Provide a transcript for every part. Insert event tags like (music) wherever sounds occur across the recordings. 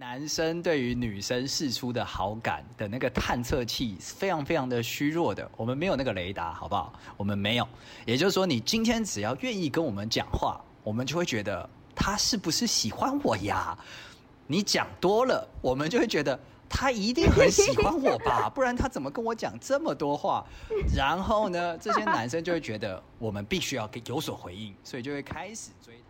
男生对于女生释出的好感的那个探测器是非常非常的虚弱的，我们没有那个雷达，好不好？我们没有。也就是说，你今天只要愿意跟我们讲话，我们就会觉得他是不是喜欢我呀？你讲多了，我们就会觉得他一定很喜欢我吧，(laughs) 不然他怎么跟我讲这么多话？然后呢，这些男生就会觉得我们必须要给有所回应，所以就会开始追他。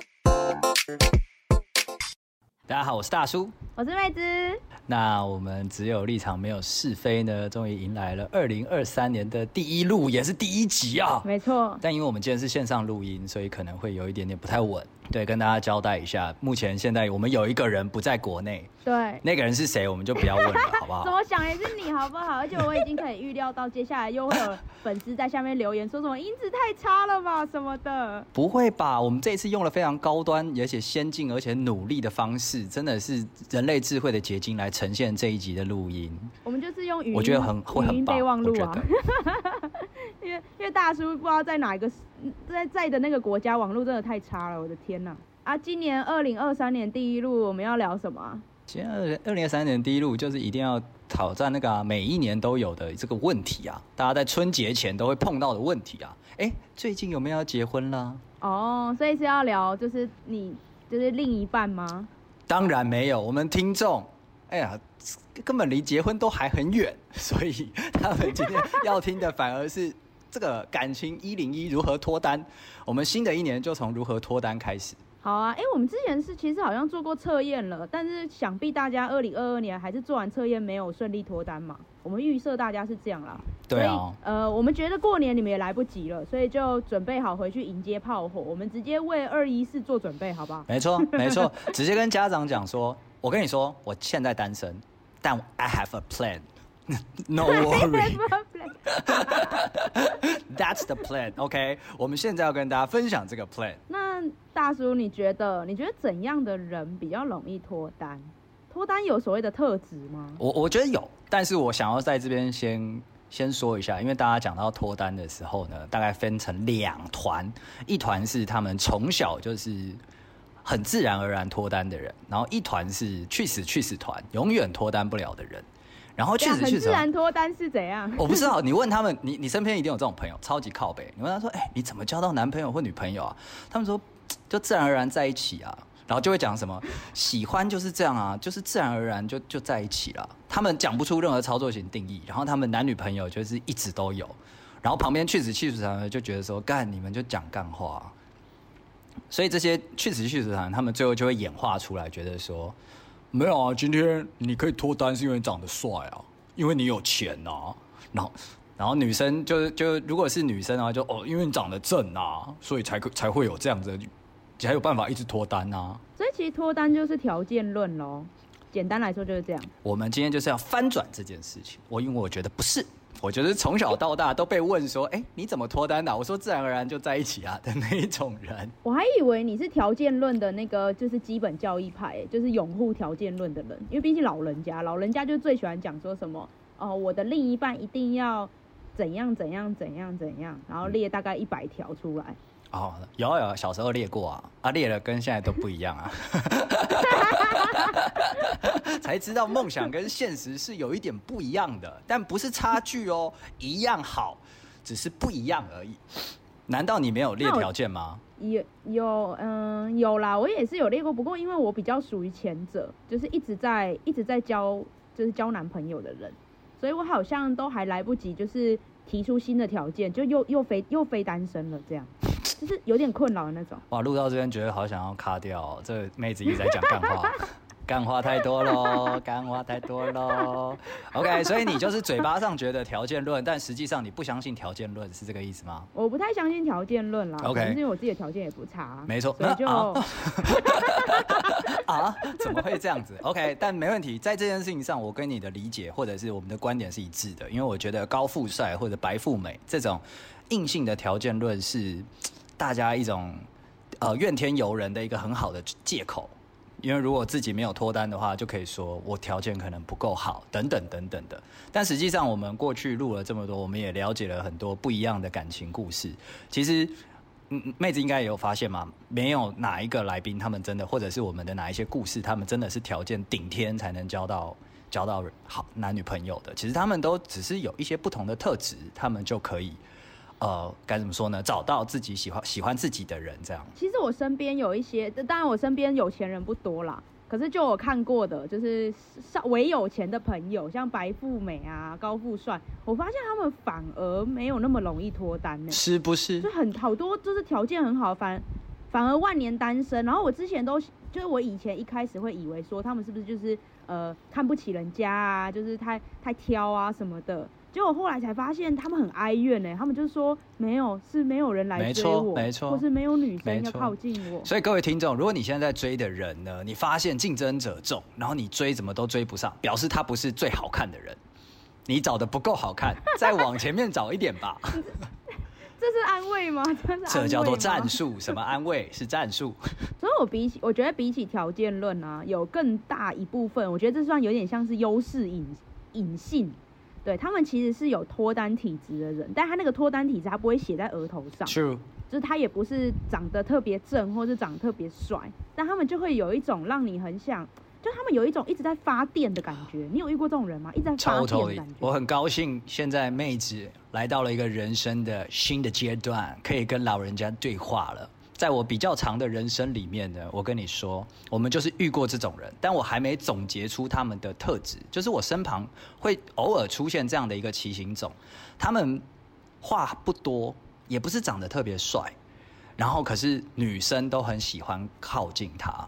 大家好，我是大叔，我是妹子。那我们只有立场，没有是非呢，终于迎来了二零二三年的第一路，也是第一集啊。没错。但因为我们今天是线上录音，所以可能会有一点点不太稳。对，跟大家交代一下，目前现在我们有一个人不在国内。对，那个人是谁，我们就不要问了，(laughs) 好不好？怎么想也是你，好不好？而且我已经可以预料到，接下来又会有粉丝在下面留言，说什么音质太差了吧，什么的。不会吧？我们这一次用了非常高端，而且先进，而且努力的方式，真的是人类智慧的结晶来呈现这一集的录音。我们就是用语音，我觉得很会很棒，备忘录啊。(laughs) 因为因为大叔不知道在哪一个在在的那个国家，网络真的太差了，我的天呐。啊，今年二零二三年第一路我们要聊什么？今年二二零二三年第一路就是一定要挑战那个、啊、每一年都有的这个问题啊，大家在春节前都会碰到的问题啊。哎，最近有没有要结婚了？哦，所以是要聊就是你就是另一半吗？当然没有，我们听众，哎呀，根本离结婚都还很远，所以他们今天要听的反而是这个感情一零一如何脱单。我们新的一年就从如何脱单开始。好啊，哎、欸，我们之前是其实好像做过测验了，但是想必大家二零二二年还是做完测验没有顺利脱单嘛。我们预设大家是这样啦，对啊。呃，我们觉得过年你们也来不及了，所以就准备好回去迎接炮火。我们直接为二一四做准备，好不好？没错，没错，直接跟家长讲说，我跟你说，我现在单身，但 I have a plan。(laughs) No worry. (laughs) That's the plan. OK，我们现在要跟大家分享这个 plan。那大叔，你觉得你觉得怎样的人比较容易脱单？脱单有所谓的特质吗？我我觉得有，但是我想要在这边先先说一下，因为大家讲到脱单的时候呢，大概分成两团，一团是他们从小就是很自然而然脱单的人，然后一团是去死去死团，永远脱单不了的人。然后确实确实，自然脱单是怎样？我不知道，(laughs) 你问他们，你你身边一定有这种朋友，超级靠北。你问他说，哎、欸，你怎么交到男朋友或女朋友啊？他们说，就自然而然在一起啊。然后就会讲什么，喜欢就是这样啊，就是自然而然就就在一起了。他们讲不出任何操作型定义。然后他们男女朋友就是一直都有。然后旁边去死去死团就觉得说，干你们就讲干话。所以这些去死去死团，他们最后就会演化出来，觉得说。没有啊，今天你可以脱单是因为你长得帅啊，因为你有钱啊。然后，然后女生就是就如果是女生啊，就哦，因为你长得正啊，所以才可才会有这样子，才有办法一直脱单啊。所以其实脱单就是条件论喽，简单来说就是这样。我们今天就是要翻转这件事情，我因为我觉得不是。我觉得从小到大都被问说：“哎，你怎么脱单的？”我说：“自然而然就在一起啊的那一种人。”我还以为你是条件论的那个，就是基本教义派，就是拥护条件论的人。因为毕竟老人家，老人家就最喜欢讲说什么：“哦，我的另一半一定要怎样怎样怎样怎样，然后列大概一百条出来。”哦，有有，小时候列过啊，啊列了跟现在都不一样啊，(laughs) 才知道梦想跟现实是有一点不一样的，但不是差距哦，一样好，只是不一样而已。难道你没有列条件吗？有有嗯有啦，我也是有列过，不过因为我比较属于前者，就是一直在一直在交就是交男朋友的人，所以我好像都还来不及就是提出新的条件，就又又非又非单身了这样。就是有点困扰的那种。哇，录到这边觉得好想要卡掉，喔，这个妹子一直在讲干话，(laughs) 干话太多喽，干话太多喽。OK，所以你就是嘴巴上觉得条件论，但实际上你不相信条件论，是这个意思吗？我不太相信条件论啦。OK，因为我自己的条件也不差。没错，所以就 (laughs) 啊，(laughs) 啊，怎么会这样子？OK，但没问题，在这件事情上，我跟你的理解或者是我们的观点是一致的，因为我觉得高富帅或者白富美这种硬性的条件论是。(tsk) 大家一种呃怨天尤人的一个很好的借口，因为如果自己没有脱单的话，就可以说我条件可能不够好，等等等等的。但实际上，我们过去录了这么多，我们也了解了很多不一样的感情故事。其实，嗯，妹子应该也有发现嘛，没有哪一个来宾，他们真的，或者是我们的哪一些故事，他们真的是条件顶天才能交到交到好男女朋友的。其实他们都只是有一些不同的特质，他们就可以。呃，该怎么说呢？找到自己喜欢喜欢自己的人，这样。其实我身边有一些，当然我身边有钱人不多啦。可是就我看过的，就是稍微有钱的朋友，像白富美啊、高富帅，我发现他们反而没有那么容易脱单呢。是不是？就很好多，就是条件很好，反反而万年单身。然后我之前都就是我以前一开始会以为说他们是不是就是呃看不起人家啊，就是太太挑啊什么的。结果后来才发现，他们很哀怨呢。他们就是说，没有，是没有人来追我，没错，或是没有女生要靠近我。所以各位听众，如果你现在在追的人呢，你发现竞争者众，然后你追怎么都追不上，表示他不是最好看的人，你找的不够好看，(laughs) 再往前面找一点吧。这是安慰吗？(laughs) 这是安慰吗？这叫做战术。什么安慰？是战术。所以我比起，我觉得比起条件论啊，有更大一部分，我觉得这算有点像是优势隐隐性。对，他们其实是有脱单体质的人，但他那个脱单体质他不会写在额头上，True，就是他也不是长得特别正，或是长得特别帅，但他们就会有一种让你很想，就他们有一种一直在发电的感觉。你有遇过这种人吗？一直在发电的感觉。我很高兴现在妹子来到了一个人生的新的阶段，可以跟老人家对话了。在我比较长的人生里面呢，我跟你说，我们就是遇过这种人，但我还没总结出他们的特质。就是我身旁会偶尔出现这样的一个奇形种，他们话不多，也不是长得特别帅，然后可是女生都很喜欢靠近他，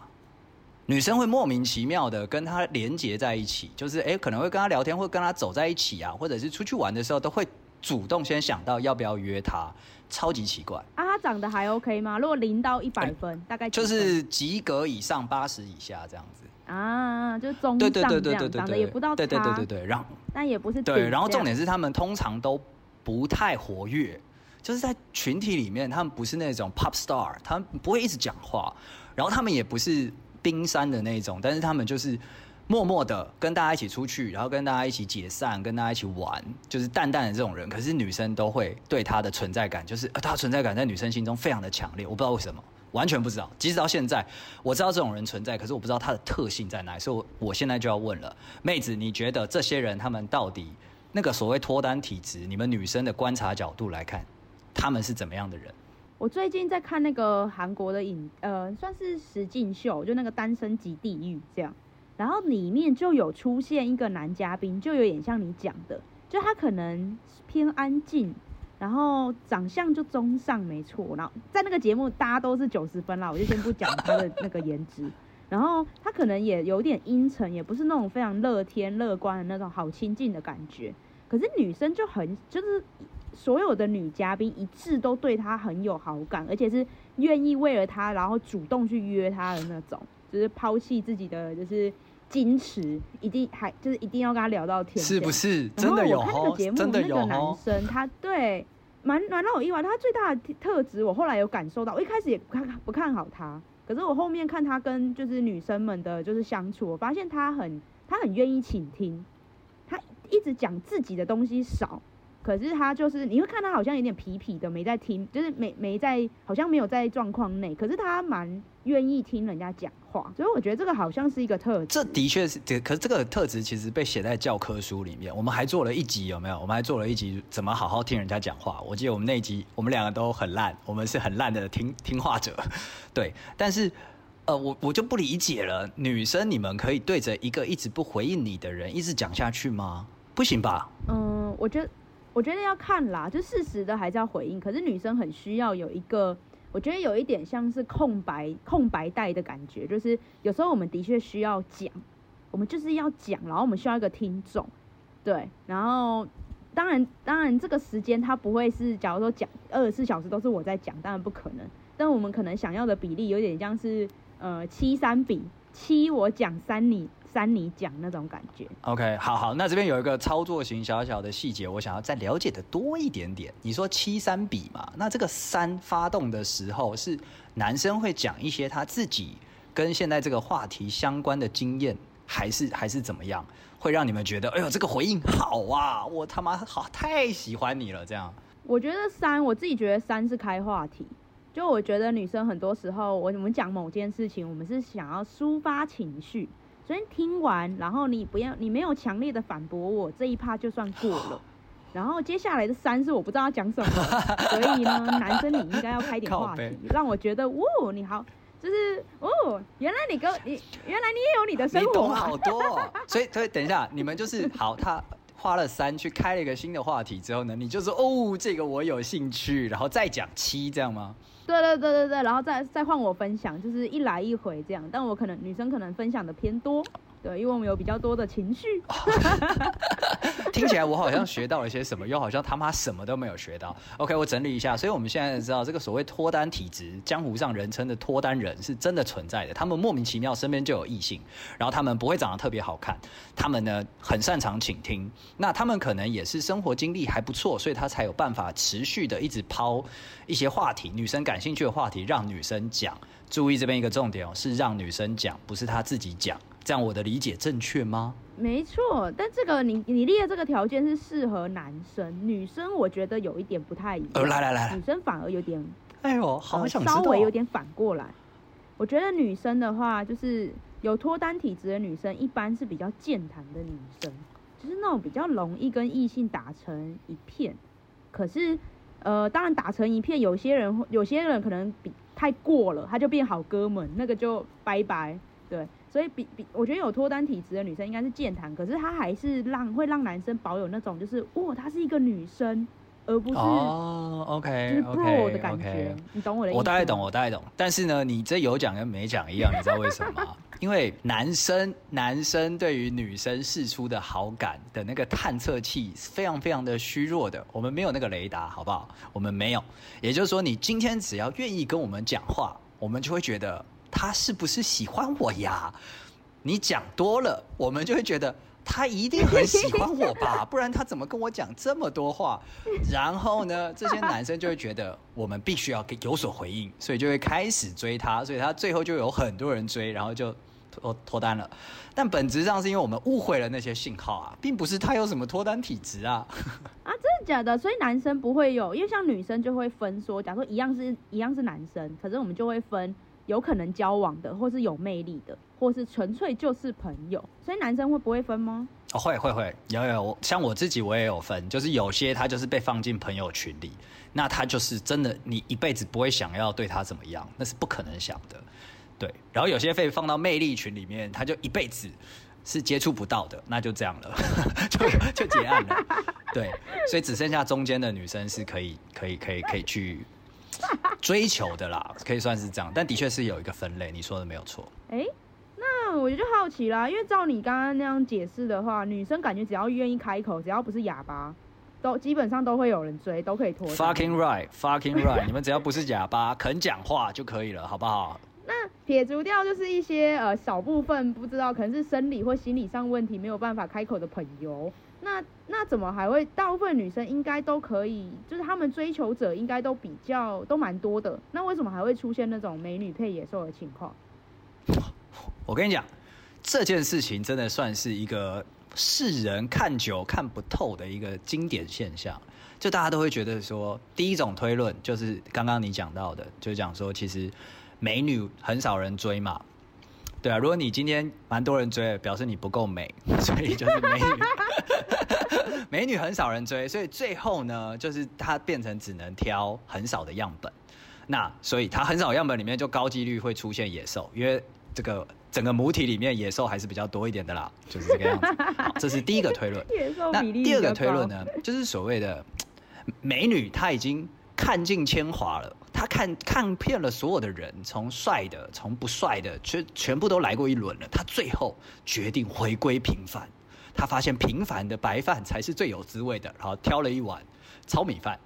女生会莫名其妙的跟他连接在一起，就是诶，可能会跟他聊天，会跟他走在一起啊，或者是出去玩的时候都会。主动先想到要不要约他，超级奇怪啊！他长得还 OK 吗？如果零到一百分，欸、大概就是及格以上，八十以下这样子啊，就是中上这样，长得也不到对对对对对，然后但也不是对，然后重点是他们通常都不太活跃，就是在群体里面，他们不是那种 pop star，他们不会一直讲话，然后他们也不是冰山的那种，但是他们就是。默默的跟大家一起出去，然后跟大家一起解散，跟大家一起玩，就是淡淡的这种人。可是女生都会对他的存在感，就是呃，他存在感在女生心中非常的强烈。我不知道为什么，完全不知道。即使到现在，我知道这种人存在，可是我不知道他的特性在哪里。所以我，我现在就要问了，妹子，你觉得这些人他们到底那个所谓脱单体质，你们女生的观察角度来看，他们是怎么样的人？我最近在看那个韩国的影，呃，算是实境秀，就那个《单身即地狱》这样。然后里面就有出现一个男嘉宾，就有点像你讲的，就他可能偏安静，然后长相就中上，没错。然后在那个节目，大家都是九十分啦，我就先不讲他的那个颜值。然后他可能也有点阴沉，也不是那种非常乐天乐观的那种好亲近的感觉。可是女生就很，就是所有的女嘉宾一致都对他很有好感，而且是愿意为了他，然后主动去约他的那种。就是抛弃自己的就是矜持，一定还就是一定要跟他聊到天，是不是？真的我看那个节目，那个男生他对蛮蛮让我意外。他最大的特质，我后来有感受到。我一开始也不看不看好他，可是我后面看他跟就是女生们的就是相处，我发现他很他很愿意倾听，他一直讲自己的东西少。可是他就是，你会看他好像有点皮皮的，没在听，就是没没在，好像没有在状况内。可是他蛮愿意听人家讲话，所以我觉得这个好像是一个特质。这的确是，这可是这个特质其实被写在教科书里面。我们还做了一集，有没有？我们还做了一集怎么好好听人家讲话。我记得我们那一集，我们两个都很烂，我们是很烂的听听话者。对，但是呃，我我就不理解了，女生你们可以对着一个一直不回应你的人一直讲下去吗？不行吧？嗯，我觉得。我觉得要看啦，就适时的还是要回应。可是女生很需要有一个，我觉得有一点像是空白空白带的感觉，就是有时候我们的确需要讲，我们就是要讲，然后我们需要一个听众，对。然后当然当然这个时间它不会是，假如说讲二十四小时都是我在讲，当然不可能。但我们可能想要的比例有点像是呃七三比七，我讲三你。三你讲那种感觉，OK，好好，那这边有一个操作型小小的细节，我想要再了解的多一点点。你说七三比嘛，那这个三发动的时候是男生会讲一些他自己跟现在这个话题相关的经验，还是还是怎么样，会让你们觉得，哎呦，这个回应好啊，我他妈好太喜欢你了，这样。我觉得三，我自己觉得三是开话题。就我觉得女生很多时候，我我们讲某件事情，我们是想要抒发情绪，所以听完，然后你不要，你没有强烈的反驳我这一趴就算过了。(sighs) 然后接下来的三是我不知道要讲什么，(laughs) 所以呢，男生你应该要开点话题，让我觉得，哦，你好，就是哦，原来你跟你原来你也有你的生活，你懂好多哦。(laughs) 所以所以等一下，你们就是好他。花了三去开了一个新的话题之后呢，你就说哦，这个我有兴趣，然后再讲七这样吗？对对对对对，然后再再换我分享，就是一来一回这样，但我可能女生可能分享的偏多。对，因为我们有比较多的情绪，(laughs) 听起来我好像学到了些什么，又好像他妈什么都没有学到。OK，我整理一下，所以我们现在知道这个所谓脱单体质，江湖上人称的脱单人是真的存在的。他们莫名其妙身边就有异性，然后他们不会长得特别好看，他们呢很擅长倾听，那他们可能也是生活经历还不错，所以他才有办法持续的一直抛一些话题，女生感兴趣的话题让女生讲。注意这边一个重点哦，是让女生讲，不是他自己讲。这样我的理解正确吗？没错，但这个你你列的这个条件是适合男生，女生我觉得有一点不太一样。呃，来来来，女生反而有点，哎呦，好想稍微有点反过来。我觉得女生的话，就是有脱单体质的女生，一般是比较健谈的女生，就是那种比较容易跟异性打成一片。可是，呃，当然打成一片，有些人有些人可能比太过了，他就变好哥们，那个就拜拜。对，所以比比，我觉得有脱单体质的女生应该是健谈，可是她还是让会让男生保有那种就是，哇，她是一个女生，而不是哦，OK，就是 bro 的感觉，okay, okay. 你懂我的意思？我大概懂，我大概懂。但是呢，你这有讲跟没讲一样，你知道为什么吗？因为男生男生对于女生释出的好感的那个探测器是非常非常的虚弱的，我们没有那个雷达，好不好？我们没有。也就是说，你今天只要愿意跟我们讲话，我们就会觉得。他是不是喜欢我呀？你讲多了，我们就会觉得他一定很喜欢我吧，(laughs) 不然他怎么跟我讲这么多话？然后呢，这些男生就会觉得我们必须要给有所回应，所以就会开始追他，所以他最后就有很多人追，然后就脱脱单了。但本质上是因为我们误会了那些信号啊，并不是他有什么脱单体质啊。啊，真的假的？所以男生不会有，因为像女生就会分说，假如说一样是一样是男生，可是我们就会分。有可能交往的，或是有魅力的，或是纯粹就是朋友，所以男生会不会分吗？哦，会会会，有有，像我自己我也有分，就是有些他就是被放进朋友群里，那他就是真的，你一辈子不会想要对他怎么样，那是不可能想的，对。然后有些被放到魅力群里面，他就一辈子是接触不到的，那就这样了，(laughs) 就就结案了，对。所以只剩下中间的女生是可以可以可以可以去。追求的啦，可以算是这样，但的确是有一个分类，你说的没有错。哎、欸，那我就好奇啦，因为照你刚刚那样解释的话，女生感觉只要愿意开口，只要不是哑巴，都基本上都会有人追，都可以脱。Fucking right, fucking right，你们只要不是哑巴，肯讲话就可以了，好不好？(laughs) 那撇除掉就是一些呃少部分不知道，可能是生理或心理上问题没有办法开口的朋友。那那怎么还会？大部分女生应该都可以，就是他们追求者应该都比较都蛮多的。那为什么还会出现那种美女配野兽的情况？我跟你讲，这件事情真的算是一个世人看久看不透的一个经典现象。就大家都会觉得说，第一种推论就是刚刚你讲到的，就是讲说其实美女很少人追嘛。对啊，如果你今天蛮多人追，表示你不够美，(laughs) 所以就是美女，(laughs) 美女很少人追，所以最后呢，就是她变成只能挑很少的样本。那所以它很少样本里面就高几率会出现野兽，因为这个整个母体里面野兽还是比较多一点的啦，就是这个样子。(laughs) 好，这是第一个推论。那第二个推论呢，就是所谓的美女，她已经看尽千华了。他看看遍了所有的人，从帅的，从不帅的，全全部都来过一轮了。他最后决定回归平凡。他发现平凡的白饭才是最有滋味的，然后挑了一碗糙米饭。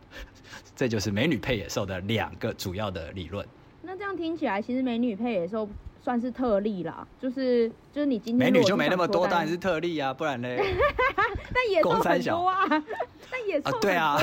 这就是美女配野兽的两个主要的理论。那这样听起来，其实美女配野兽算是特例啦，就是就是你今天美女就没那么多，当然是特例啊，不然嘞。(laughs) 但野兽很多啊，(laughs) 但野兽、啊。对啊，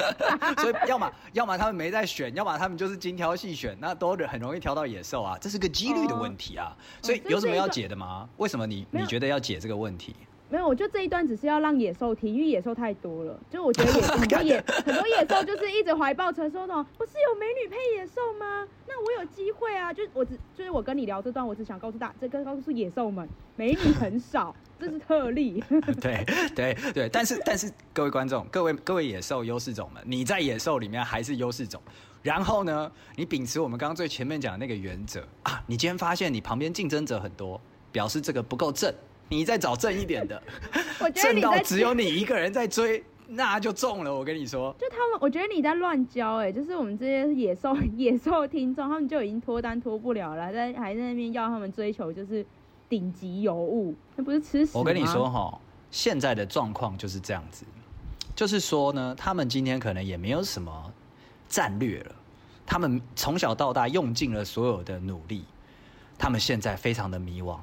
(laughs) 所以要么要么他们没在选，要么他们就是精挑细选，那都很容易挑到野兽啊，这是个几率的问题啊。哦、所以有什么要解的吗？为什么你你觉得要解这个问题？没有，我觉得这一段只是要让野兽听，因为野兽太多了。就我觉得野 (laughs) 很多野很多野兽就是一直怀抱传说那种，不是有美女配野兽吗？那我有机会啊！就我只就是我跟你聊这段，我只想告诉大这个告诉野兽们，美女很少，(laughs) 这是特例。(laughs) 对对对，但是但是各位观众，各位各位野兽优势种们，你在野兽里面还是优势种。然后呢，你秉持我们刚刚最前面讲的那个原则啊，你今天发现你旁边竞争者很多，表示这个不够正。你再找正一点的，(laughs) 我觉得正到只有你一个人在追，那就中了。我跟你说，就他们，我觉得你在乱教哎，就是我们这些野兽 (laughs) 野兽听众，他们就已经脱单脱不了了，在还在那边要他们追求就是顶级尤物，那不是吃屎吗？我跟你说哈，现在的状况就是这样子，就是说呢，他们今天可能也没有什么战略了，他们从小到大用尽了所有的努力，他们现在非常的迷惘。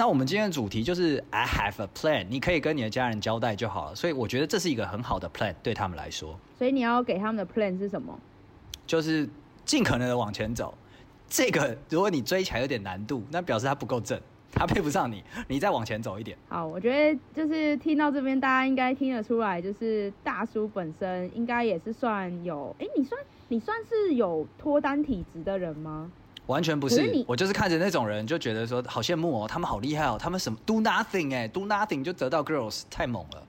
那我们今天的主题就是 I have a plan，你可以跟你的家人交代就好了。所以我觉得这是一个很好的 plan 对他们来说。所以你要给他们的 plan 是什么？就是尽可能的往前走。这个如果你追起来有点难度，那表示他不够正，他配不上你。你再往前走一点。好，我觉得就是听到这边，大家应该听得出来，就是大叔本身应该也是算有，哎，你算你算是有脱单体质的人吗？完全不是，是我就是看着那种人就觉得说好羡慕哦，他们好厉害哦，他们什么 do nothing 哎，do nothing 就得到 girls 太猛了。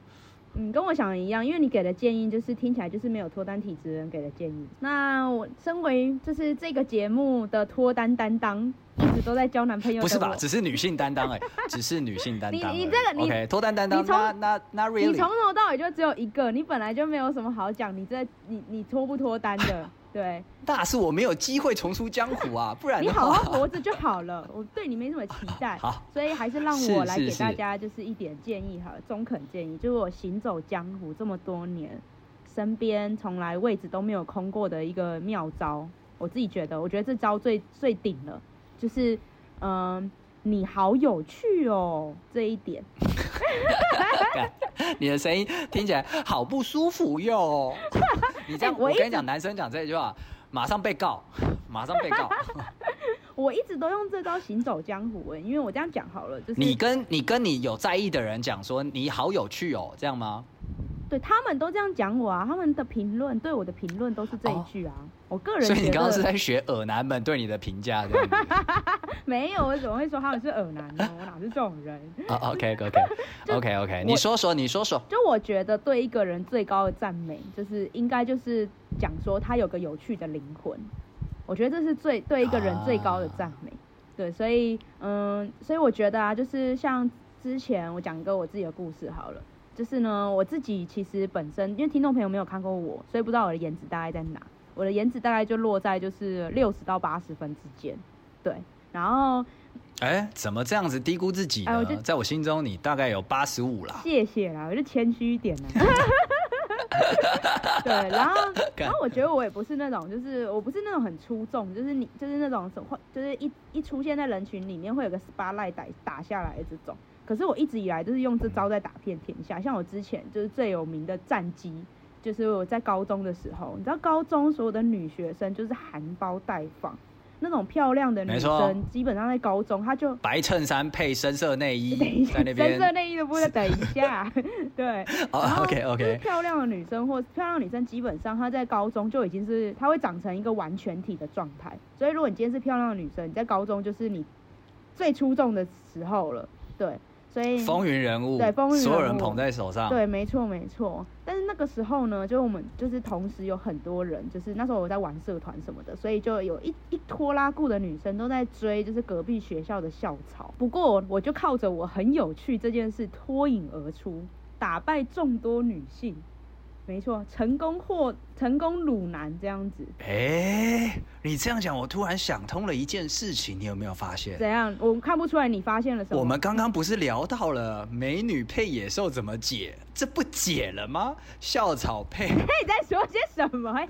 嗯，跟我想的一样，因为你给的建议就是听起来就是没有脱单体质人给的建议。那我身为就是这个节目的脱单担当，一直都在交男朋友。不是吧？只是女性担当哎，(laughs) 只是女性担当。你你这个你 OK 脱单担当，那那那 really？你从头到尾就只有一个，你本来就没有什么好讲，你这你你脱不脱单的？(laughs) 对，那是我没有机会重出江湖啊，(laughs) 不然你好好活着就好了。我对你没什么期待，好，所以还是让我来给大家就是一点建议哈，中肯建议，就是我行走江湖这么多年，身边从来位置都没有空过的一个妙招。我自己觉得，我觉得这招最最顶了，就是嗯、呃，你好有趣哦，这一点。(laughs) 你的声音听起来好不舒服哟！(laughs) 你这样，我跟你讲，男生讲这句话，马上被告，马上被告。(laughs) 我一直都用这招行走江湖，哎，因为我这样讲好了，就是你跟你跟你有在意的人讲说你好有趣哦，这样吗？对，他们都这样讲我啊，他们的评论对我的评论都是这一句啊。哦、我个人，所以你刚刚是在学耳男们对你的评价，对？(laughs) 没有，我怎么会说他们是耳男呢？我哪是这种人？啊、oh,，OK OK OK OK，你说说，你说说。就我觉得对一个人最高的赞美，就是应该就是讲说他有个有趣的灵魂。我觉得这是最对一个人最高的赞美。啊、对，所以嗯，所以我觉得啊，就是像之前我讲一个我自己的故事好了。就是呢，我自己其实本身，因为听众朋友没有看过我，所以不知道我的颜值大概在哪。我的颜值大概就落在就是六十到八十分之间，对。然后，哎、欸，怎么这样子低估自己呢？我在我心中，你大概有八十五啦。谢谢啦，我就谦虚一点呢。(laughs) 对，然后，(laughs) 然后我觉得我也不是那种，就是我不是那种很出众，就是你就是那种会，就是一一出现在人群里面会有个 spotlight 打打下来的这种。可是我一直以来都是用这招在打遍天下，像我之前就是最有名的战绩，就是我在高中的时候，你知道高中所有的女学生就是含苞待放，那种漂亮的女生，基本上在高中她就白衬衫配深色内衣在那边，深色内衣的部分等一下，对，OK OK，漂亮的女生或漂亮的女生基本上她在高中就已经是她会长成一个完全体的状态，所以如果你今天是漂亮的女生，你在高中就是你最出众的时候了，对。所以风云人物，对，风云人物，所有人捧在手上，对，没错没错。但是那个时候呢，就我们就是同时有很多人，就是那时候我在玩社团什么的，所以就有一一拖拉裤的女生都在追，就是隔壁学校的校草。不过我就靠着我很有趣这件事脱颖而出，打败众多女性。没错，成功或成功鲁男这样子。哎、欸，你这样讲，我突然想通了一件事情，你有没有发现？怎样？我看不出来你发现了什么。我们刚刚不是聊到了美女配野兽怎么解？这不解了吗？校草配？(laughs) 你在说些什么呀？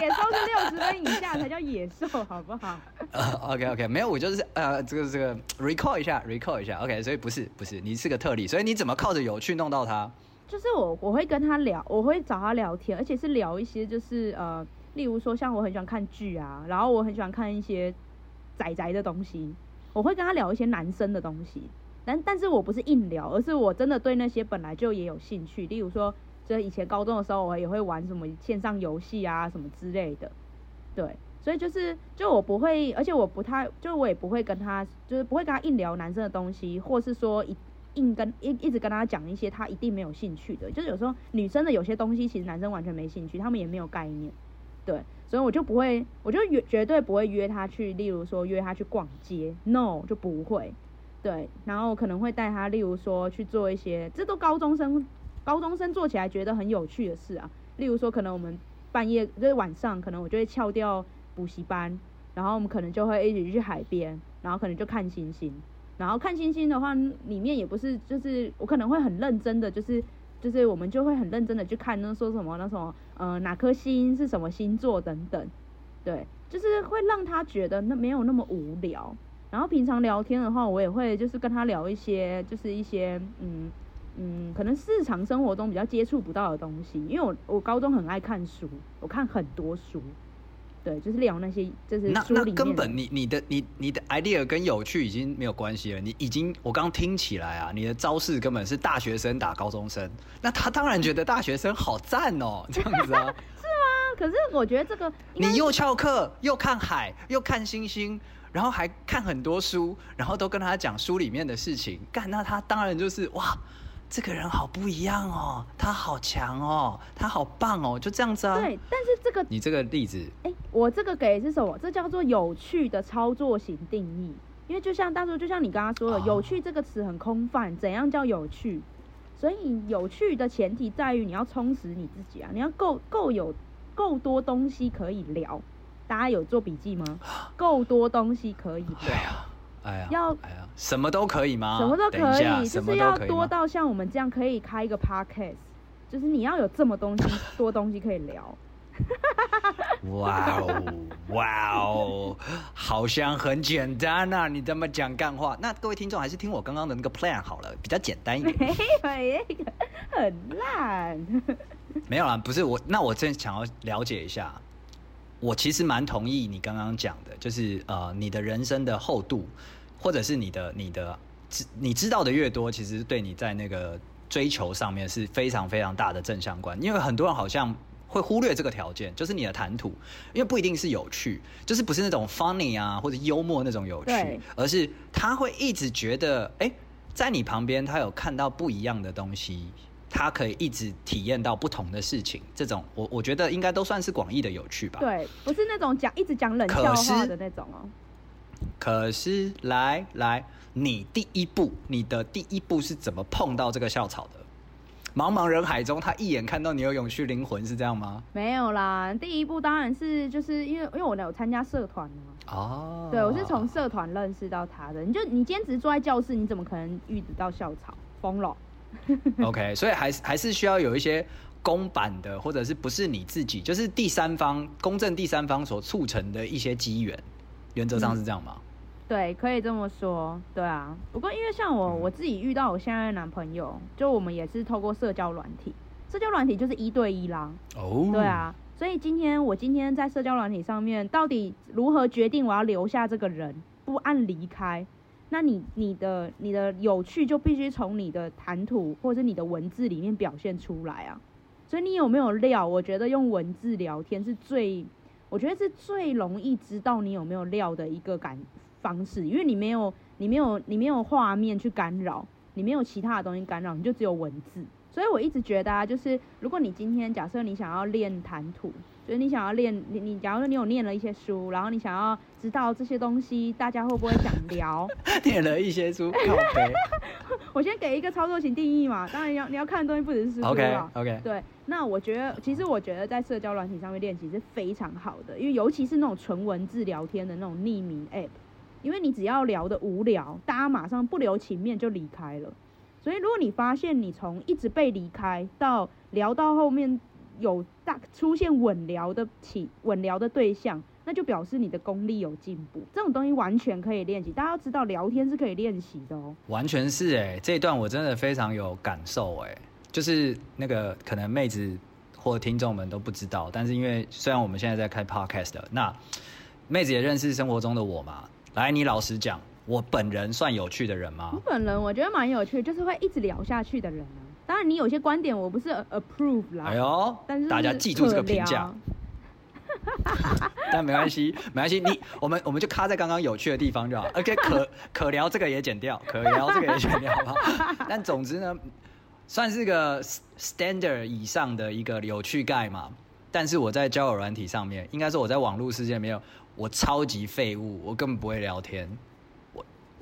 野兽是六十分以下才叫野兽，好不好？呃、uh,，OK OK，没有，我就是呃，这个这个 recall 一下，recall 一下，OK，所以不是不是，你是个特例，所以你怎么靠着有趣弄到他？就是我我会跟他聊，我会找他聊天，而且是聊一些就是呃，例如说像我很喜欢看剧啊，然后我很喜欢看一些宅宅的东西，我会跟他聊一些男生的东西，但但是我不是硬聊，而是我真的对那些本来就也有兴趣，例如说，就以前高中的时候，我也会玩什么线上游戏啊什么之类的，对，所以就是就我不会，而且我不太，就我也不会跟他，就是不会跟他硬聊男生的东西，或是说一。硬跟一一直跟他讲一些他一定没有兴趣的，就是有时候女生的有些东西其实男生完全没兴趣，他们也没有概念，对，所以我就不会，我就约绝对不会约他去，例如说约他去逛街，no 就不会，对，然后可能会带他，例如说去做一些，这都高中生，高中生做起来觉得很有趣的事啊，例如说可能我们半夜就是晚上，可能我就会翘掉补习班，然后我们可能就会一起去海边，然后可能就看星星。然后看星星的话，里面也不是，就是我可能会很认真的，就是就是我们就会很认真的去看，那说什么那什么，呃，哪颗星是什么星座等等，对，就是会让他觉得那没有那么无聊。然后平常聊天的话，我也会就是跟他聊一些，就是一些嗯嗯，可能日常生活中比较接触不到的东西。因为我我高中很爱看书，我看很多书。对，就是聊那些，就是那那根本你你的你你的 idea 跟有趣已经没有关系了。你已经我刚听起来啊，你的招式根本是大学生打高中生。那他当然觉得大学生好赞哦，这样子啊？(laughs) 是吗？可是我觉得这个你又翘课又看海又看星星，然后还看很多书，然后都跟他讲书里面的事情，干，那他当然就是哇。这个人好不一样哦，他好强哦，他好棒哦，就这样子啊。对，但是这个你这个例子，哎，我这个给的是什么？这叫做有趣的操作型定义。因为就像当初，就像你刚刚说的，哦、有趣这个词很空泛，怎样叫有趣？所以有趣的前提在于你要充实你自己啊，你要够够有够多东西可以聊。大家有做笔记吗？(gasps) 够多东西可以聊。哎呀，要哎呀，什么都可以吗？什么都可以，就是要多到像我们这样可以开一个 podcast，就是你要有这么东西多东西可以聊。哇哦，哇哦，好像很简单啊！你这么讲干话，那各位听众还是听我刚刚的那个 plan 好了，比较简单一点。没有，很烂。没有啦，不是我，那我正想要了解一下。我其实蛮同意你刚刚讲的，就是呃，你的人生的厚度，或者是你的你的知你知道的越多，其实对你在那个追求上面是非常非常大的正相关。因为很多人好像会忽略这个条件，就是你的谈吐，因为不一定是有趣，就是不是那种 funny 啊或者幽默那种有趣，而是他会一直觉得，哎，在你旁边他有看到不一样的东西。他可以一直体验到不同的事情，这种我我觉得应该都算是广义的有趣吧。对，不是那种讲一直讲冷笑话的那种哦。可是，来来，你第一步，你的第一步是怎么碰到这个校草的？茫茫人海中，他一眼看到你有永续灵魂，是这样吗？没有啦，第一步当然是就是因为因为我有参加社团嘛。哦。对，我是从社团认识到他的。你就你今天只是坐在教室，你怎么可能遇得到校草？疯了。(laughs) OK，所以还是还是需要有一些公版的，或者是不是你自己，就是第三方公正第三方所促成的一些机缘，原则上是这样吗？嗯，对，可以这么说，对啊。不过因为像我我自己遇到我现在的男朋友，就我们也是透过社交软体，社交软体就是一对一啦。哦，对啊。所以今天我今天在社交软体上面，到底如何决定我要留下这个人，不按离开？那你你的你的有趣就必须从你的谈吐或者是你的文字里面表现出来啊，所以你有没有料？我觉得用文字聊天是最，我觉得是最容易知道你有没有料的一个感方式，因为你没有你没有你没有画面去干扰，你没有其他的东西干扰，你就只有文字。所以我一直觉得啊，就是如果你今天假设你想要练谈吐。就是你想要练你你，假如说你有念了一些书，然后你想要知道这些东西，大家会不会想聊？(laughs) 念了一些书。(laughs) 我先给一个操作型定义嘛，当然要你要看的东西不只是书 OK OK。对，那我觉得其实我觉得在社交软体上面练习是非常好的，因为尤其是那种纯文字聊天的那种匿名 App，因为你只要聊的无聊，大家马上不留情面就离开了。所以如果你发现你从一直被离开到聊到后面。有大出现稳聊的起稳聊的对象，那就表示你的功力有进步。这种东西完全可以练习，大家要知道聊天是可以练习的哦。完全是哎，这一段我真的非常有感受哎。就是那个可能妹子或听众们都不知道，但是因为虽然我们现在在开 podcast，那妹子也认识生活中的我嘛。来，你老实讲，我本人算有趣的人吗？我本人我觉得蛮有趣，就是会一直聊下去的人啊。当然，你有些观点我不是 approve 啦。哎呦，但是大家记住这个评价。(laughs) 但没关系，没关系，你我们我们就卡在刚刚有趣的地方就好。OK，可可聊这个也剪掉，可聊这个也剪掉，好不好？但总之呢，算是个 standard 以上的一个有趣 guy 嘛。但是我在交友软体上面，应该说我在网络世界没有，我超级废物，我根本不会聊天。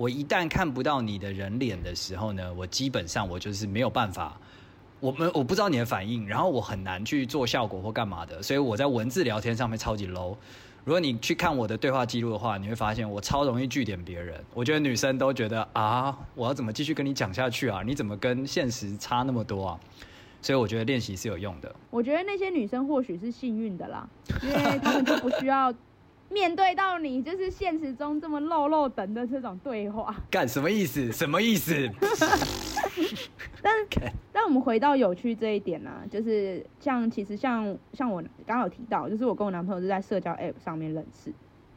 我一旦看不到你的人脸的时候呢，我基本上我就是没有办法。我们我不知道你的反应，然后我很难去做效果或干嘛的，所以我在文字聊天上面超级 low。如果你去看我的对话记录的话，你会发现我超容易句点别人。我觉得女生都觉得啊，我要怎么继续跟你讲下去啊？你怎么跟现实差那么多啊？所以我觉得练习是有用的。我觉得那些女生或许是幸运的啦，因为她们就不需要面对到你就是现实中这么肉肉等的这种对话。干什么意思？什么意思？(laughs) 但，但我们回到有趣这一点呢、啊，就是像其实像像我刚刚有提到，就是我跟我男朋友是在社交 App 上面认识。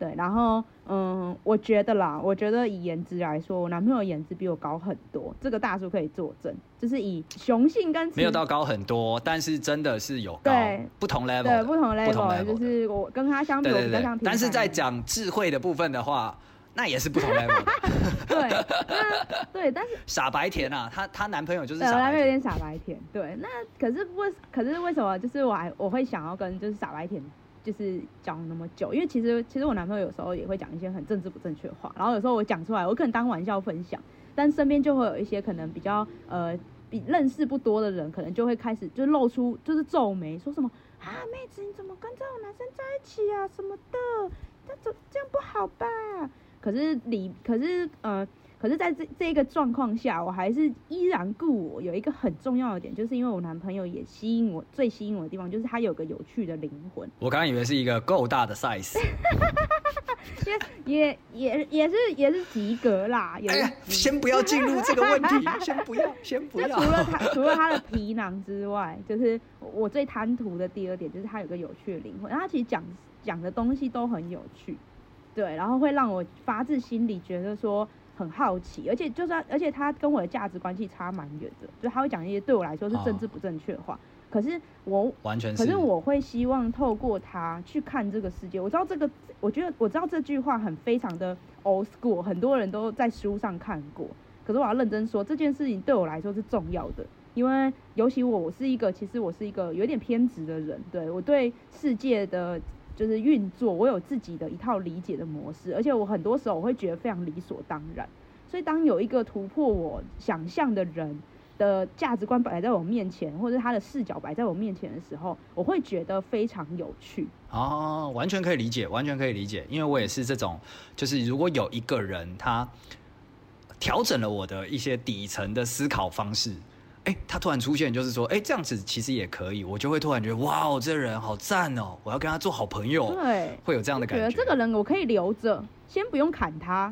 对，然后嗯，我觉得啦，我觉得以颜值来说，我男朋友颜值比我高很多，这个大叔可以作证。就是以雄性跟没有到高很多，但是真的是有高对不同 level，对不同 level，, 不同 level 就是我跟他相比，我比较像。但是在讲智慧的部分的话，那也是不同 level。(laughs) 对，那对，但是 (laughs) 傻白甜啊，她她男朋友就是傻白甜，有点傻白甜。对，那可是为可是为什么就是我还我会想要跟就是傻白甜。就是讲那么久，因为其实其实我男朋友有时候也会讲一些很政治不正确的话，然后有时候我讲出来，我可能当玩笑分享，但身边就会有一些可能比较呃比认识不多的人，可能就会开始就露出就是皱眉，说什么啊妹子你怎么跟这种男生在一起啊什么的，这这这样不好吧？可是你可是呃。可是，在这这一个状况下，我还是依然故我。有一个很重要的点，就是因为我男朋友也吸引我，最吸引我的地方就是他有个有趣的灵魂。我刚刚以为是一个够大的 size，(laughs) 也也也也是也是及格啦。哎呀，先不要进入这个问题，先不要，先不要。除了他，除了他的皮囊之外，就是我最贪图的第二点，就是他有个有趣的灵魂。然后他其实讲讲的东西都很有趣，对，然后会让我发自心里觉得说。很好奇，而且就算，而且他跟我的价值关系差蛮远的，就他会讲一些对我来说是政治不正确的话，哦、可是我完全是，可是我会希望透过他去看这个世界。我知道这个，我觉得我知道这句话很非常的 old school，很多人都在书上看过，可是我要认真说，这件事情对我来说是重要的，因为尤其我，我是一个，其实我是一个有点偏执的人，对，我对世界的。就是运作，我有自己的一套理解的模式，而且我很多时候我会觉得非常理所当然。所以当有一个突破我想象的人的价值观摆在我面前，或者他的视角摆在我面前的时候，我会觉得非常有趣。哦，完全可以理解，完全可以理解，因为我也是这种，就是如果有一个人他调整了我的一些底层的思考方式。哎、欸，他突然出现，就是说，哎、欸，这样子其实也可以，我就会突然觉得，哇哦，这人好赞哦，我要跟他做好朋友，对，会有这样的感觉。觉得这个人我可以留着，先不用砍他。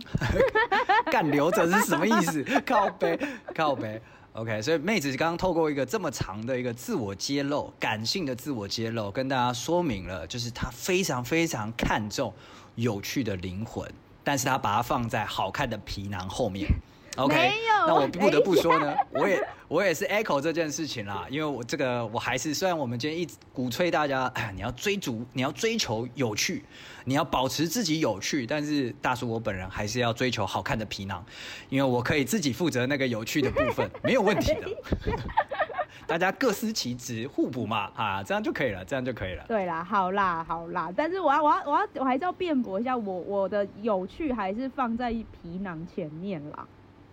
(laughs) 干留着是什么意思？靠背，靠背。OK，所以妹子刚刚透过一个这么长的一个自我揭露，感性的自我揭露，跟大家说明了，就是她非常非常看重有趣的灵魂，但是她把它放在好看的皮囊后面。OK，那我不得不说呢，我也我也是 echo 这件事情啦，因为我这个我还是虽然我们今天一直鼓吹大家，哎，(clears throat) 你要追逐，你要追求有趣，你要保持自己有趣，但是大叔我本人还是要追求好看的皮囊，因为我可以自己负责那个有趣的部分，(laughs) 没有问题的。(laughs) 大家各司其职，互补嘛，啊，这样就可以了，这样就可以了。对啦，好啦，好啦，但是我要我要我要我还是要辩驳一下，我我的有趣还是放在皮囊前面啦。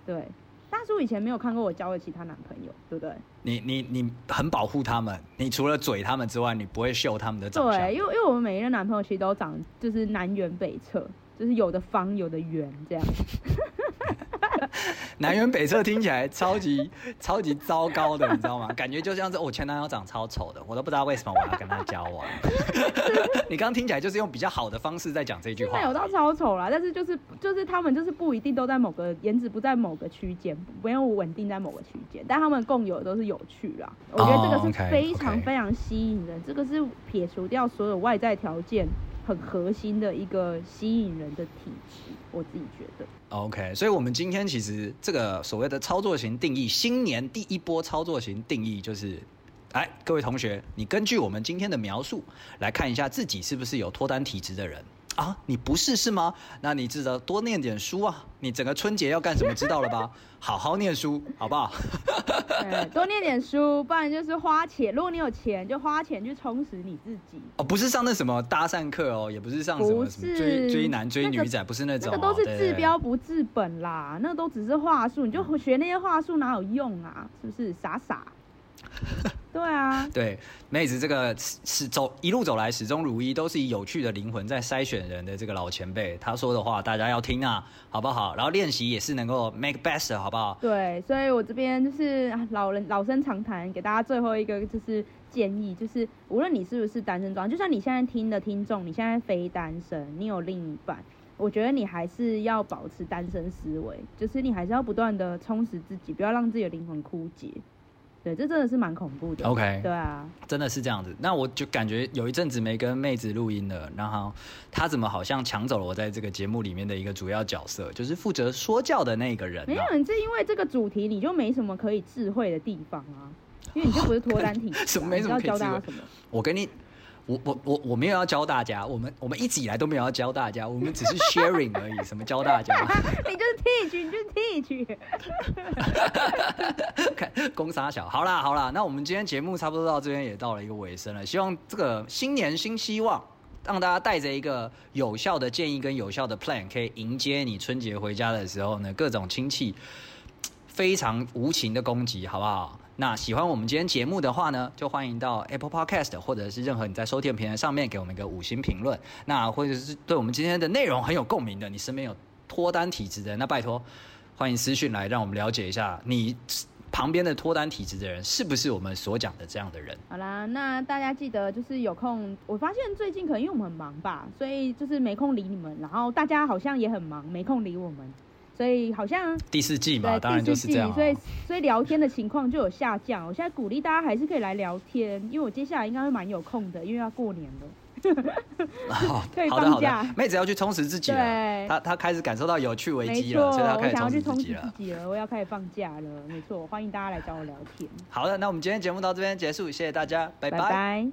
对，大叔以前没有看过我交的其他男朋友，对不对？你你你很保护他们，你除了嘴他们之外，你不会秀他们的长相。对，因为因为我们每一个男朋友其实都长就是南辕北辙，就是有的方有的圆这样。南辕北辙听起来超级 (laughs) 超级糟糕的，你知道吗？感觉就像是我前男友长超丑的，我都不知道为什么我要跟他交往。(laughs) 你刚刚听起来就是用比较好的方式在讲这句话。没有到超丑啦，但是就是就是他们就是不一定都在某个颜值不在某个区间，没有稳定在某个区间，但他们共有的都是有趣啦。我觉得这个是非常非常吸引人，这个是撇除掉所有外在条件。很核心的一个吸引人的体质，我自己觉得。OK，所以，我们今天其实这个所谓的操作型定义，新年第一波操作型定义就是，哎，各位同学，你根据我们今天的描述来看一下自己是不是有脱单体质的人。啊，你不是是吗？那你记得多念点书啊！你整个春节要干什么？知道了吧？(laughs) 好好念书，好不好？对，(laughs) 多念点书，不然就是花钱。如果你有钱，就花钱去充实你自己。哦，不是上那什么搭讪课哦，也不是上什么什么追追男追女仔，那个、不是那种。那个都是治标不治本啦，那都只是话术，你就学那些话术哪有用啊？是不是傻傻？(laughs) 对啊，(laughs) 对，妹子这个始走一路走来始终如一，都是以有趣的灵魂在筛选人的这个老前辈，他说的话大家要听啊，好不好？然后练习也是能够 make best，好不好？对，所以我这边就是老人老生常谈，给大家最后一个就是建议，就是无论你是不是单身装，就像你现在听的听众，你现在非单身，你有另一半，我觉得你还是要保持单身思维，就是你还是要不断的充实自己，不要让自己的灵魂枯竭。对，这真的是蛮恐怖的。OK，对啊，真的是这样子。那我就感觉有一阵子没跟妹子录音了，然后她怎么好像抢走了我在这个节目里面的一个主要角色，就是负责说教的那个人。没有，你是因为这个主题你就没什么可以智慧的地方啊，因为你就不是脱单体 (laughs) 什么没什么。要教大家什么？我跟你。我我我我没有要教大家，我们我们一直以来都没有要教大家，我们只是 (laughs) sharing 而已。什么教大家？(laughs) 你就是 teach，你就是 teach。(laughs) 看，公杀小，好啦好啦，那我们今天节目差不多到这边也到了一个尾声了。希望这个新年新希望，让大家带着一个有效的建议跟有效的 plan，可以迎接你春节回家的时候呢，各种亲戚非常无情的攻击，好不好？那喜欢我们今天节目的话呢，就欢迎到 Apple Podcast 或者是任何你在收听平台上面给我们一个五星评论。那或者是对我们今天的内容很有共鸣的，你身边有脱单体质的人，那拜托欢迎私讯来，让我们了解一下你旁边的脱单体质的人是不是我们所讲的这样的人。好啦，那大家记得就是有空，我发现最近可能因为我们很忙吧，所以就是没空理你们，然后大家好像也很忙，没空理我们。所以好像第四季嘛，当然就是这样。所以所以聊天的情况就有下降。我现在鼓励大家还是可以来聊天，因为我接下来应该会蛮有空的，因为要过年了。(laughs) 可以放假。妹子要去充实自己了，她她开始感受到有趣危机了，所以她开始充实自己了。己了，我要开始放假了，没错，欢迎大家来找我聊天。好的，那我们今天节目到这边结束，谢谢大家，拜拜。拜拜。